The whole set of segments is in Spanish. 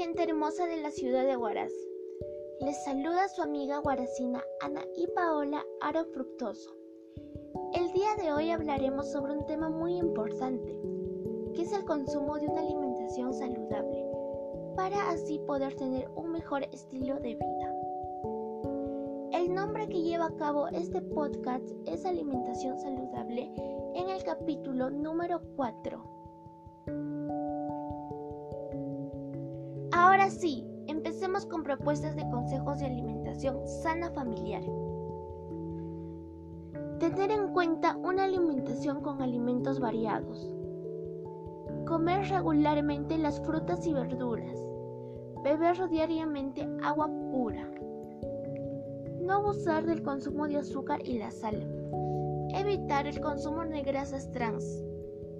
gente hermosa de la ciudad de Huaraz. Les saluda su amiga guaracina Ana y Paola Aro Fructoso. El día de hoy hablaremos sobre un tema muy importante, que es el consumo de una alimentación saludable, para así poder tener un mejor estilo de vida. El nombre que lleva a cabo este podcast es Alimentación Saludable en el capítulo número 4 Ahora sí, empecemos con propuestas de consejos de alimentación sana familiar. Tener en cuenta una alimentación con alimentos variados. Comer regularmente las frutas y verduras. Beber diariamente agua pura. No abusar del consumo de azúcar y la sal. Evitar el consumo de grasas trans.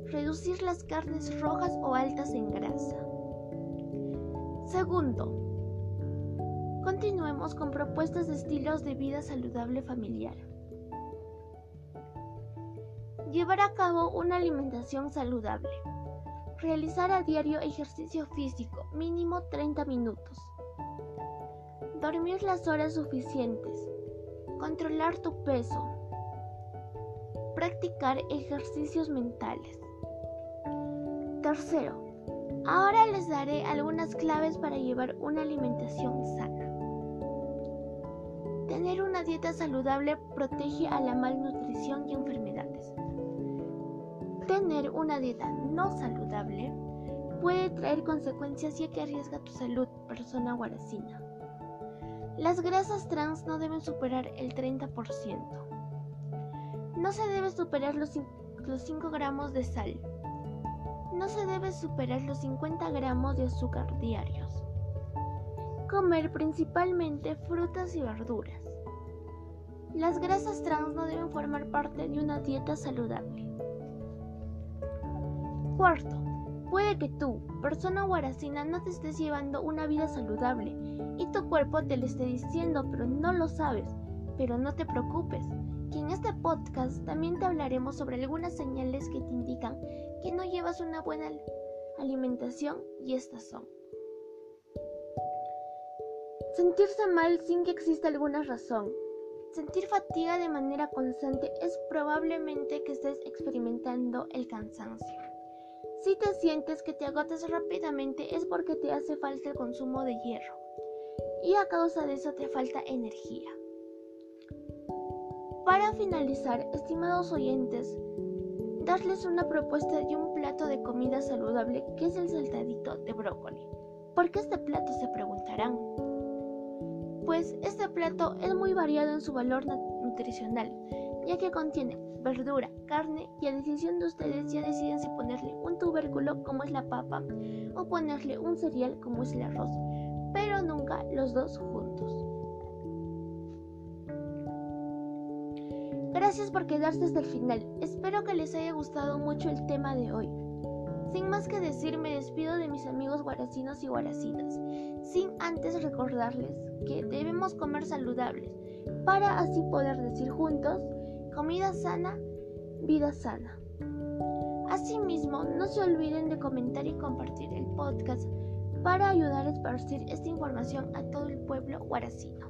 Reducir las carnes rojas o altas en grasa. Segundo, continuemos con propuestas de estilos de vida saludable familiar. Llevar a cabo una alimentación saludable. Realizar a diario ejercicio físico, mínimo 30 minutos. Dormir las horas suficientes. Controlar tu peso. Practicar ejercicios mentales. Tercero, Ahora les daré algunas claves para llevar una alimentación sana. Tener una dieta saludable protege a la malnutrición y enfermedades. Tener una dieta no saludable puede traer consecuencias ya que arriesga tu salud, persona guaracina. Las grasas trans no deben superar el 30%. No se debe superar los 5 gramos de sal no se debe superar los 50 gramos de azúcar diarios. Comer principalmente frutas y verduras. Las grasas trans no deben formar parte de una dieta saludable. Cuarto, puede que tú, persona guaracina, no te estés llevando una vida saludable y tu cuerpo te lo esté diciendo, pero no lo sabes. Pero no te preocupes, que en este podcast también te hablaremos sobre algunas señales que te indican que no llevas una buena alimentación y estas son. Sentirse mal sin que exista alguna razón. Sentir fatiga de manera constante es probablemente que estés experimentando el cansancio. Si te sientes que te agotas rápidamente es porque te hace falta el consumo de hierro y a causa de eso te falta energía. Para finalizar, estimados oyentes, darles una propuesta de un plato de comida saludable que es el saltadito de brócoli. ¿Por qué este plato se preguntarán? Pues este plato es muy variado en su valor nutricional, ya que contiene verdura, carne y a decisión de ustedes ya deciden si ponerle un tubérculo como es la papa o ponerle un cereal como es el arroz, pero nunca los dos juntos. Gracias por quedarse hasta el final. Espero que les haya gustado mucho el tema de hoy. Sin más que decir, me despido de mis amigos guaracinos y guaracinas, sin antes recordarles que debemos comer saludables para así poder decir juntos, comida sana, vida sana. Asimismo, no se olviden de comentar y compartir el podcast para ayudar a esparcir esta información a todo el pueblo guaracino.